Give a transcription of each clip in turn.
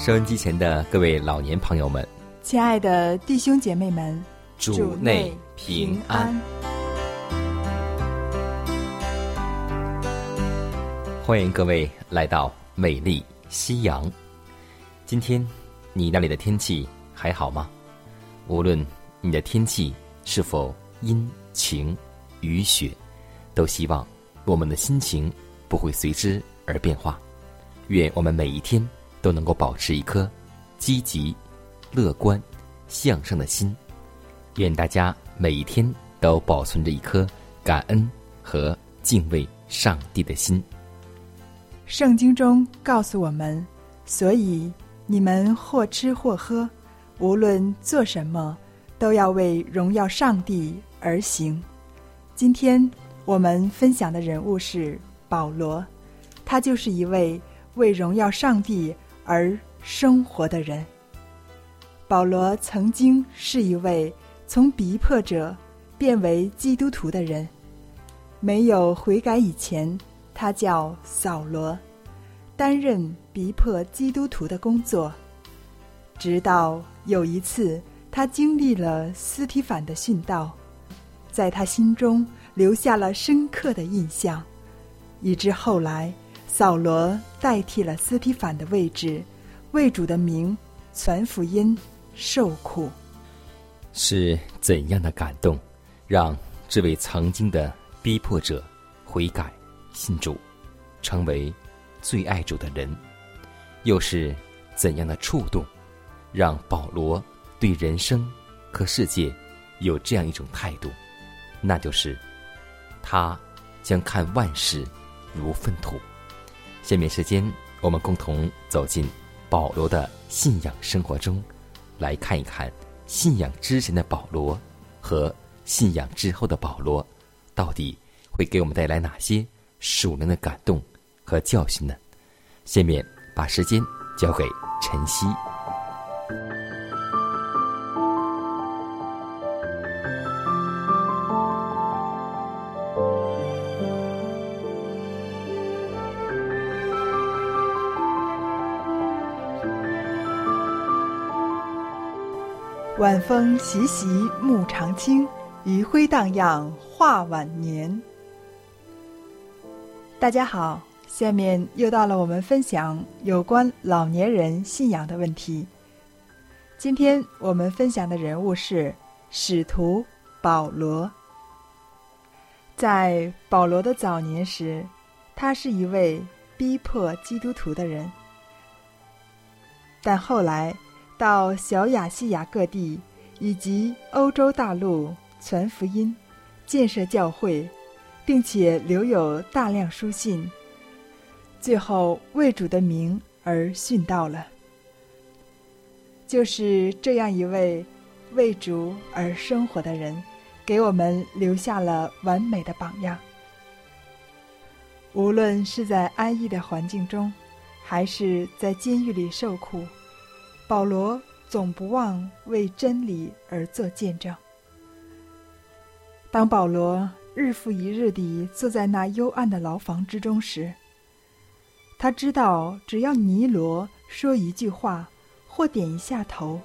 收音机前的各位老年朋友们，亲爱的弟兄姐妹们，主内平安！欢迎各位来到美丽夕阳。今天你那里的天气还好吗？无论你的天气是否阴晴雨雪，都希望我们的心情不会随之而变化。愿我们每一天。都能够保持一颗积极、乐观、向上的心。愿大家每一天都保存着一颗感恩和敬畏上帝的心。圣经中告诉我们，所以你们或吃或喝，无论做什么，都要为荣耀上帝而行。今天我们分享的人物是保罗，他就是一位为荣耀上帝。而生活的人，保罗曾经是一位从逼迫者变为基督徒的人。没有悔改以前，他叫扫罗，担任逼迫基督徒的工作。直到有一次，他经历了斯提凡的殉道，在他心中留下了深刻的印象，以致后来。扫罗代替了斯提凡的位置，为主的名传福音、受苦，是怎样的感动，让这位曾经的逼迫者悔改信主，成为最爱主的人？又是怎样的触动，让保罗对人生和世界有这样一种态度？那就是他将看万事如粪土。下面时间，我们共同走进保罗的信仰生活中，来看一看信仰之前的保罗和信仰之后的保罗，到底会给我们带来哪些属灵的感动和教训呢？下面把时间交给晨曦。晚风习习，木长青；余晖荡漾，画晚年。大家好，下面又到了我们分享有关老年人信仰的问题。今天我们分享的人物是使徒保罗。在保罗的早年时，他是一位逼迫基督徒的人，但后来。到小亚细亚各地以及欧洲大陆传福音、建设教会，并且留有大量书信。最后为主的名而殉道了。就是这样一位为主而生活的人，给我们留下了完美的榜样。无论是在安逸的环境中，还是在监狱里受苦。保罗总不忘为真理而做见证。当保罗日复一日地坐在那幽暗的牢房之中时，他知道，只要尼罗说一句话或点一下头，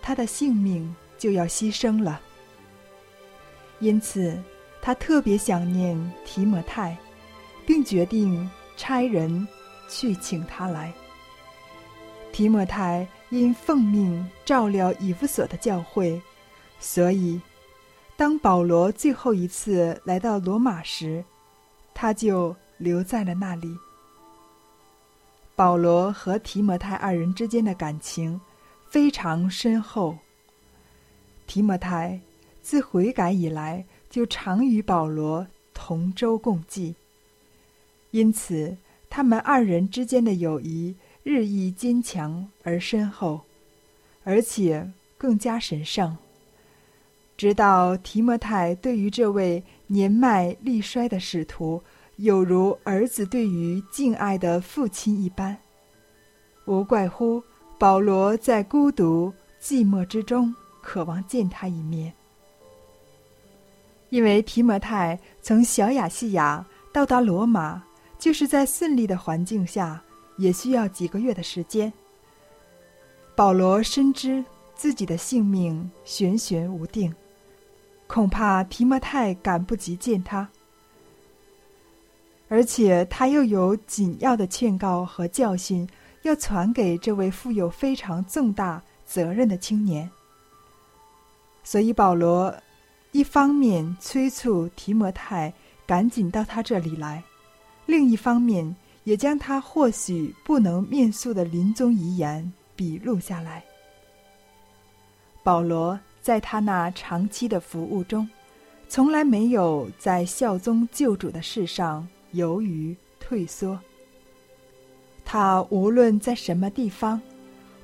他的性命就要牺牲了。因此，他特别想念提摩太，并决定差人去请他来。提摩太因奉命照料以弗所的教会，所以当保罗最后一次来到罗马时，他就留在了那里。保罗和提摩太二人之间的感情非常深厚。提摩太自悔改以来就常与保罗同舟共济，因此他们二人之间的友谊日益坚强而深厚，而且更加神圣。直到提摩太对于这位年迈力衰的使徒。有如儿子对于敬爱的父亲一般，无怪乎保罗在孤独寂寞之中渴望见他一面。因为提摩太从小亚细亚到达罗马，就是在顺利的环境下，也需要几个月的时间。保罗深知自己的性命悬悬无定，恐怕提摩太赶不及见他。而且他又有紧要的劝告和教训要传给这位负有非常重大责任的青年，所以保罗一方面催促提摩太赶紧到他这里来，另一方面也将他或许不能面诉的临终遗言笔录下来。保罗在他那长期的服务中，从来没有在效忠救主的事上。由于退缩，他无论在什么地方，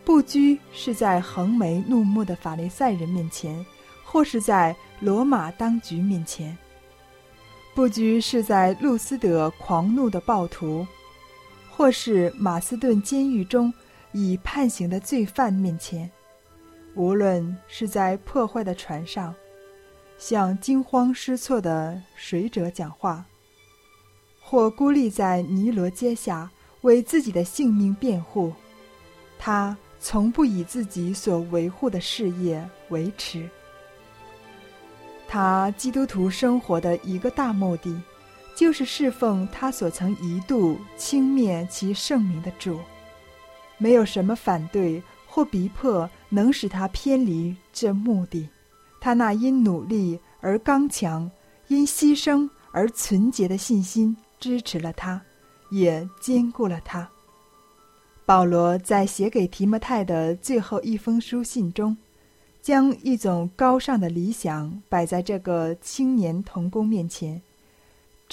不拘是在横眉怒目的法利赛人面前，或是在罗马当局面前；不拘是在路斯德狂怒的暴徒，或是马斯顿监狱中已判刑的罪犯面前；无论是在破坏的船上，向惊慌失措的水者讲话。或孤立在尼罗街下为自己的性命辩护，他从不以自己所维护的事业维持。他基督徒生活的一个大目的，就是侍奉他所曾一度轻蔑其圣名的主。没有什么反对或逼迫能使他偏离这目的。他那因努力而刚强、因牺牲而纯洁的信心。支持了他，也兼顾了他。保罗在写给提摩太的最后一封书信中，将一种高尚的理想摆在这个青年童工面前，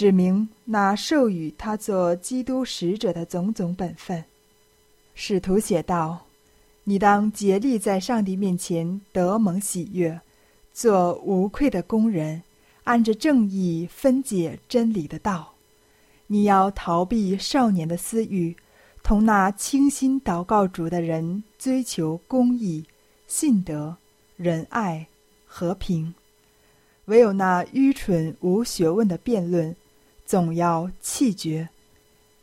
指明那授予他做基督使者的种种本分。使徒写道：“你当竭力在上帝面前得蒙喜悦，做无愧的工人，按着正义分解真理的道。”你要逃避少年的私欲，同那倾心祷告主的人追求公义、信德、仁爱、和平。唯有那愚蠢无学问的辩论，总要气绝，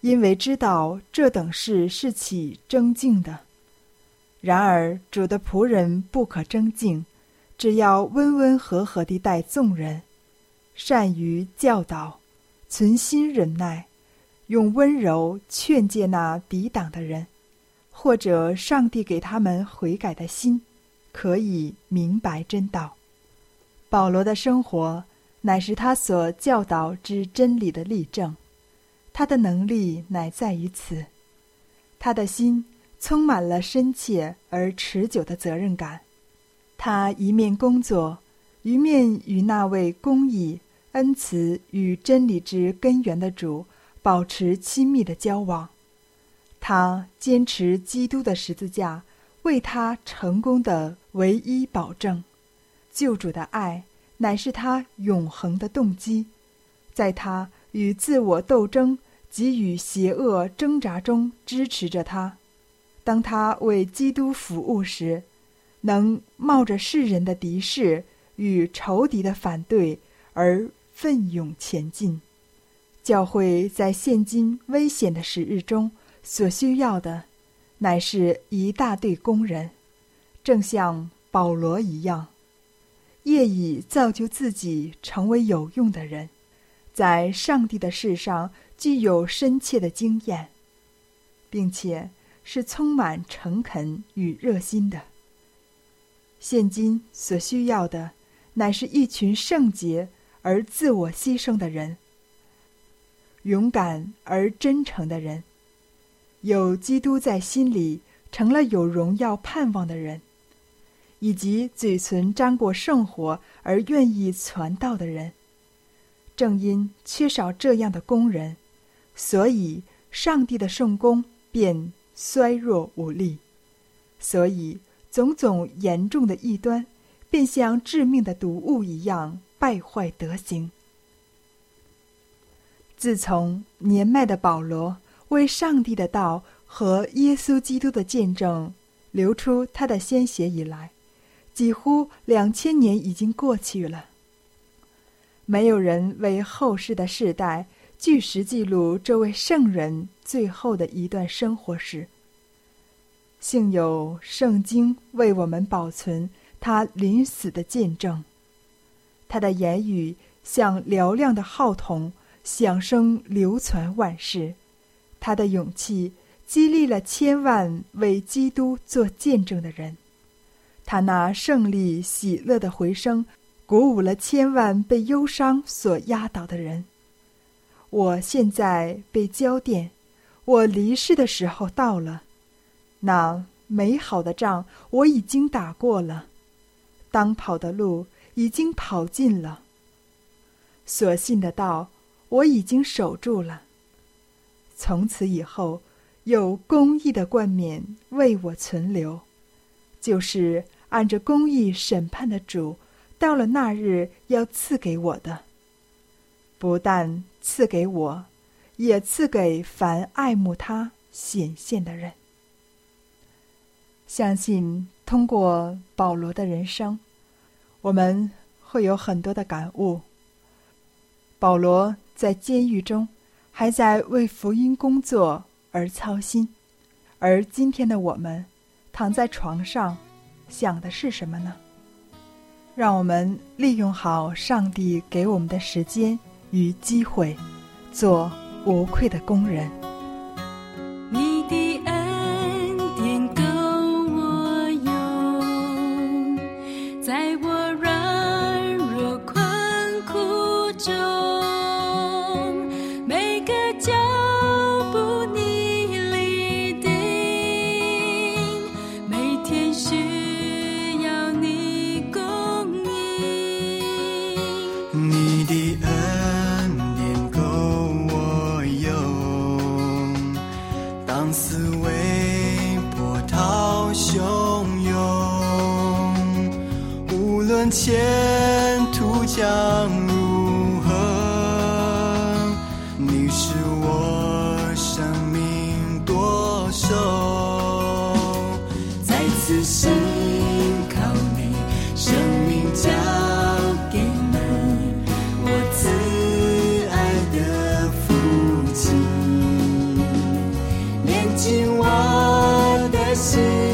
因为知道这等事是起争竞的。然而主的仆人不可争竞，只要温温和和地待众人，善于教导。存心忍耐，用温柔劝诫那抵挡的人，或者上帝给他们悔改的心，可以明白真道。保罗的生活乃是他所教导之真理的例证，他的能力乃在于此。他的心充满了深切而持久的责任感，他一面工作，一面与那位公义。恩慈与真理之根源的主保持亲密的交往，他坚持基督的十字架为他成功的唯一保证。救主的爱乃是他永恒的动机，在他与自我斗争及与邪恶挣扎中支持着他。当他为基督服务时，能冒着世人的敌视与仇敌的反对而。奋勇前进，教会在现今危险的时日中所需要的，乃是一大队工人，正像保罗一样，业已造就自己成为有用的人，在上帝的事上具有深切的经验。并且是充满诚恳与热心的。现今所需要的，乃是一群圣洁而自我牺牲的人，勇敢而真诚的人，有基督在心里，成了有荣耀盼望的人。以及嘴唇沾过圣火而愿意传道的人，正因缺少这样的工人，所以上帝的圣功便衰弱无力。所以种种严重的异端，便像致命的毒物一样败坏德行。自从年迈的保罗为上帝的道和耶稣基督的见证流出他的鲜血以来，几乎两千年已经过去了，没有人为后世的世代据实记录这位圣人最后的一段生活史。幸有圣经为我们保存他临死的见证，他的言语像嘹亮的号筒，响声流传万世；他的勇气激励了千万为基督做见证的人。他那胜利喜乐的回声，鼓舞了千万被忧伤所压倒的人。我现在被交电，我离世的时候到了。那美好的仗我已经打过了，当跑的路已经跑尽了。所信的道我已经守住了。从此以后，有公义的冠冕为我存留，就是。按着公义审判的主，到了那日要赐给我的，不但赐给我，也赐给凡爱慕他显现的人。相信通过保罗的人生，我们会有很多的感悟。保罗在监狱中，还在为福音工作而操心，而今天的我们，躺在床上。想的是什么呢？让我们利用好上帝给我们的时间与机会，做无愧的工人。你的恩典够我用，在我进我的心。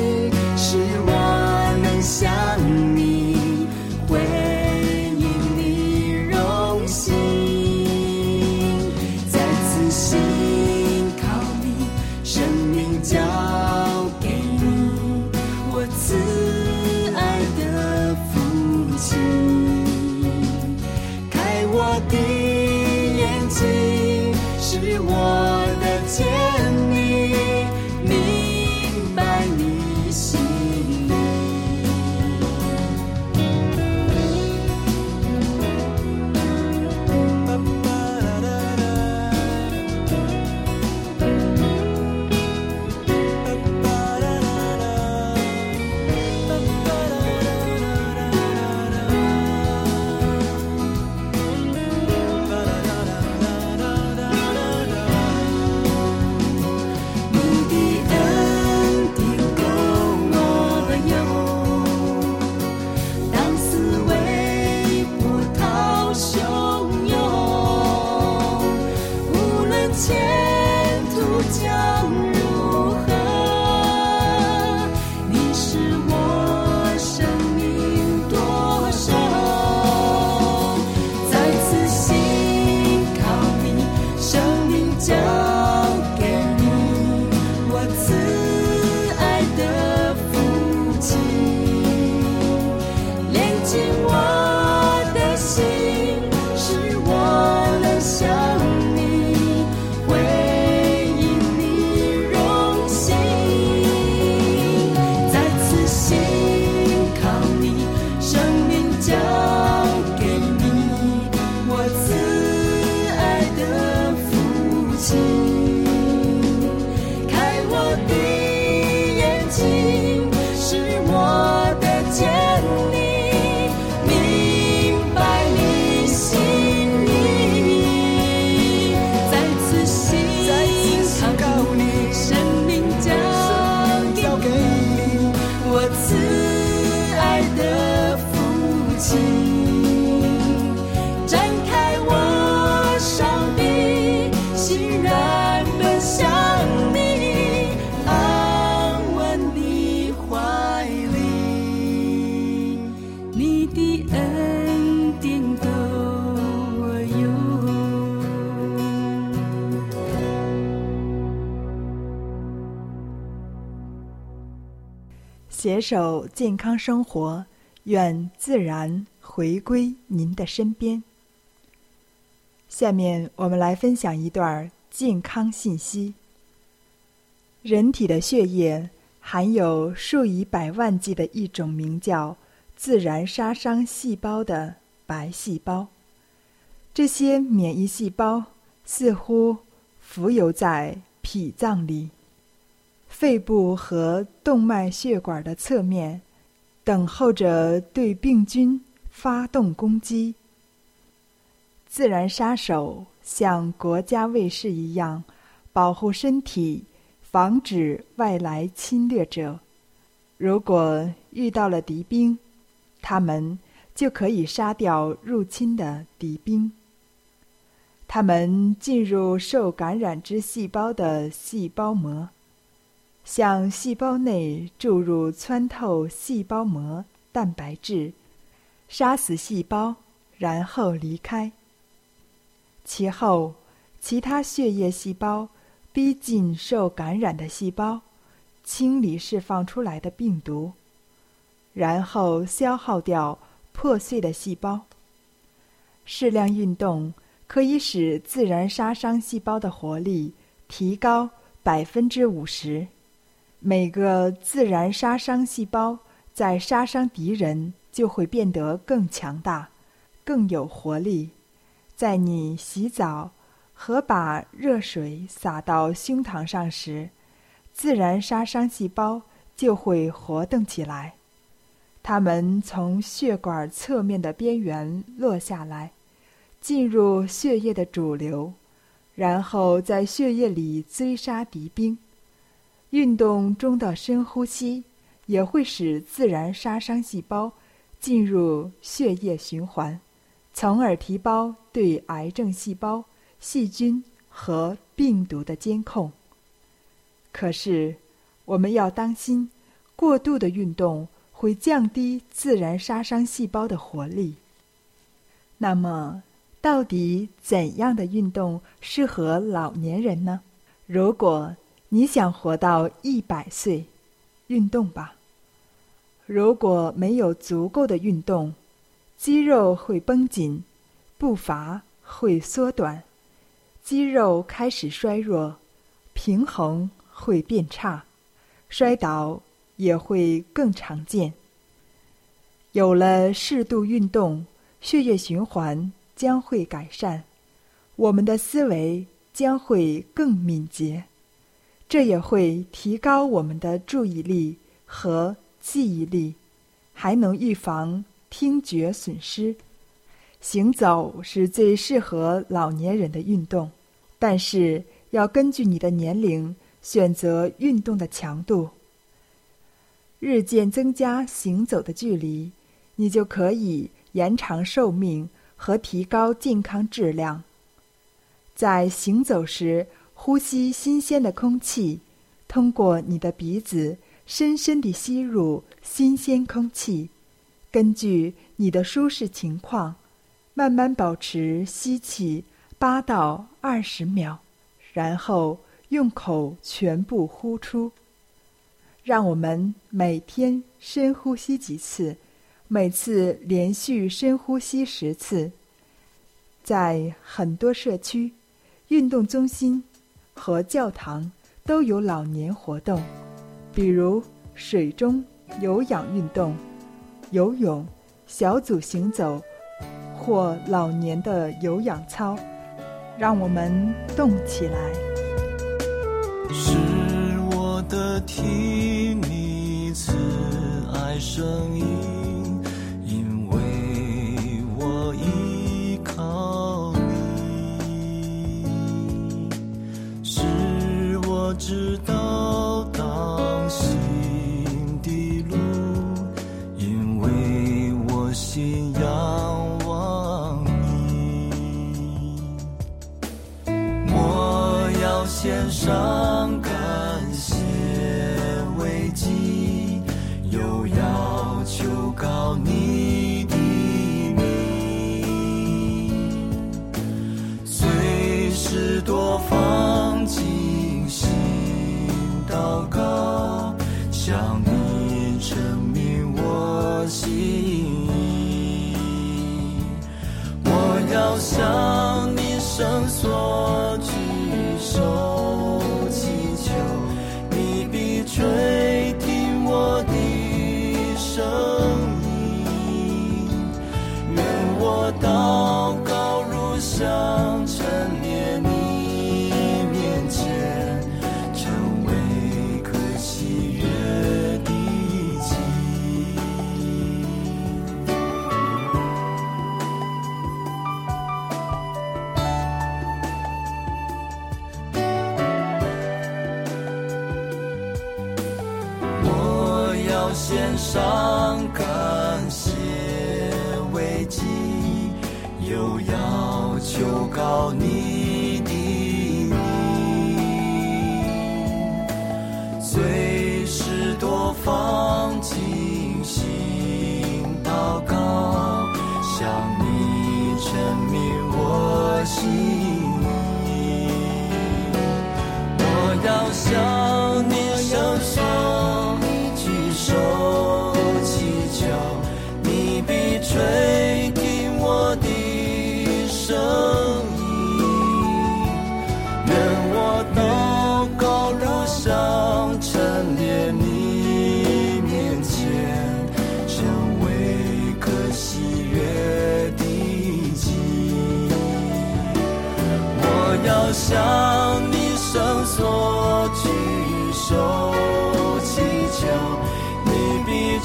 携手健康生活，愿自然回归您的身边。下面我们来分享一段健康信息。人体的血液含有数以百万计的一种名叫自然杀伤细胞的白细胞，这些免疫细胞似乎浮游在脾脏里。肺部和动脉血管的侧面，等候着对病菌发动攻击。自然杀手像国家卫士一样，保护身体，防止外来侵略者。如果遇到了敌兵，他们就可以杀掉入侵的敌兵。他们进入受感染之细胞的细胞膜。向细胞内注入穿透细胞膜蛋白质，杀死细胞，然后离开。其后，其他血液细胞逼近受感染的细胞，清理释放出来的病毒，然后消耗掉破碎的细胞。适量运动可以使自然杀伤细胞的活力提高百分之五十。每个自然杀伤细胞在杀伤敌人就会变得更强大、更有活力。在你洗澡和把热水洒到胸膛上时，自然杀伤细胞就会活动起来。它们从血管侧面的边缘落下来，进入血液的主流，然后在血液里追杀敌兵。运动中的深呼吸也会使自然杀伤细胞进入血液循环，从而提高对癌症细胞、细菌和病毒的监控。可是，我们要当心，过度的运动会降低自然杀伤细胞的活力。那么，到底怎样的运动适合老年人呢？如果你想活到一百岁，运动吧。如果没有足够的运动，肌肉会绷紧，步伐会缩短，肌肉开始衰弱，平衡会变差，摔倒也会更常见。有了适度运动，血液循环将会改善，我们的思维将会更敏捷。这也会提高我们的注意力和记忆力，还能预防听觉损失。行走是最适合老年人的运动，但是要根据你的年龄选择运动的强度。日渐增加行走的距离，你就可以延长寿命和提高健康质量。在行走时。呼吸新鲜的空气，通过你的鼻子深深地吸入新鲜空气。根据你的舒适情况，慢慢保持吸气八到二十秒，然后用口全部呼出。让我们每天深呼吸几次，每次连续深呼吸十次。在很多社区，运动中心。和教堂都有老年活动，比如水中有氧运动、游泳、小组行走或老年的有氧操。让我们动起来。是我的听你慈爱声音。知道我祷告如香陈列你面前，成为可喜悦的祭。我要献上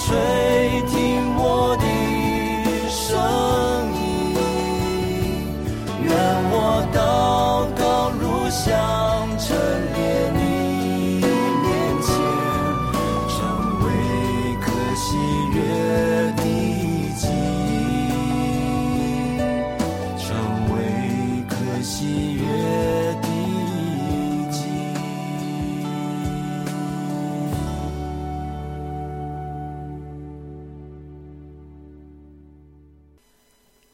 必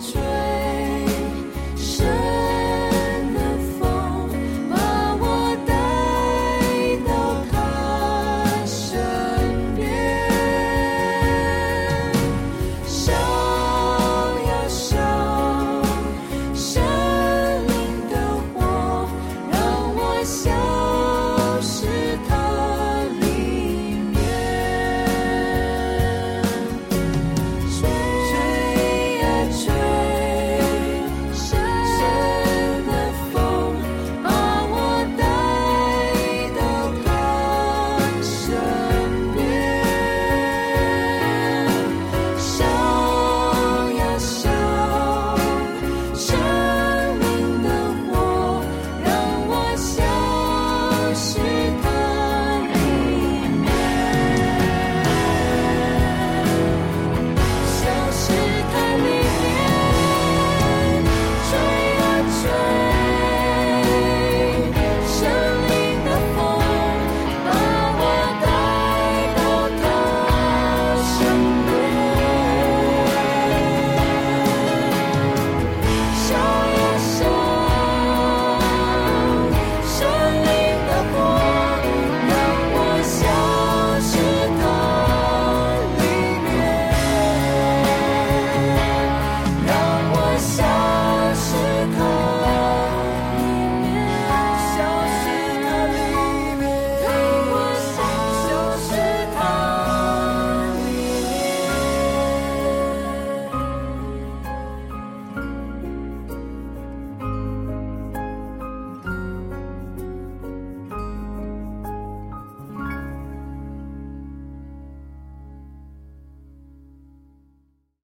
吹呀